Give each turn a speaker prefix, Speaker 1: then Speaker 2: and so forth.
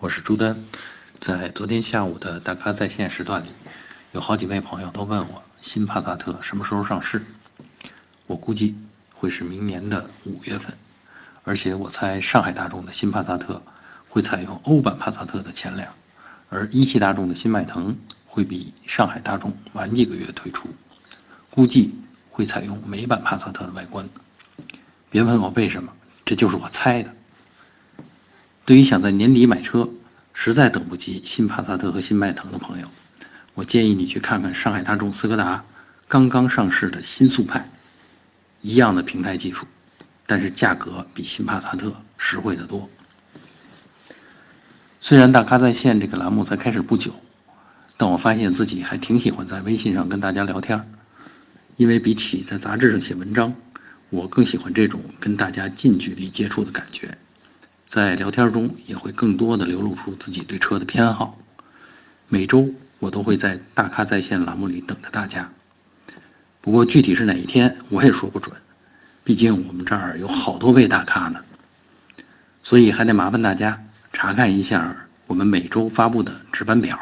Speaker 1: 我是朱丹，在昨天下午的大咖在线时段里，有好几位朋友都问我新帕萨特什么时候上市。我估计会是明年的五月份，而且我猜上海大众的新帕萨特会采用欧版帕萨特的前脸，而一汽大众的新迈腾会比上海大众晚几个月推出，估计会采用美版帕萨特的外观。别问我为什么，这就是我猜的。对于想在年底买车，实在等不及新帕萨特和新迈腾的朋友，我建议你去看看上海大众斯柯达刚刚上市的新速派，一样的平台技术，但是价格比新帕萨特实惠得多。虽然大咖在线这个栏目才开始不久，但我发现自己还挺喜欢在微信上跟大家聊天，因为比起在杂志上写文章，我更喜欢这种跟大家近距离接触的感觉。在聊天中也会更多的流露出自己对车的偏好。每周我都会在大咖在线栏目里等着大家。不过具体是哪一天我也说不准，毕竟我们这儿有好多位大咖呢。所以还得麻烦大家查看一下我们每周发布的值班表。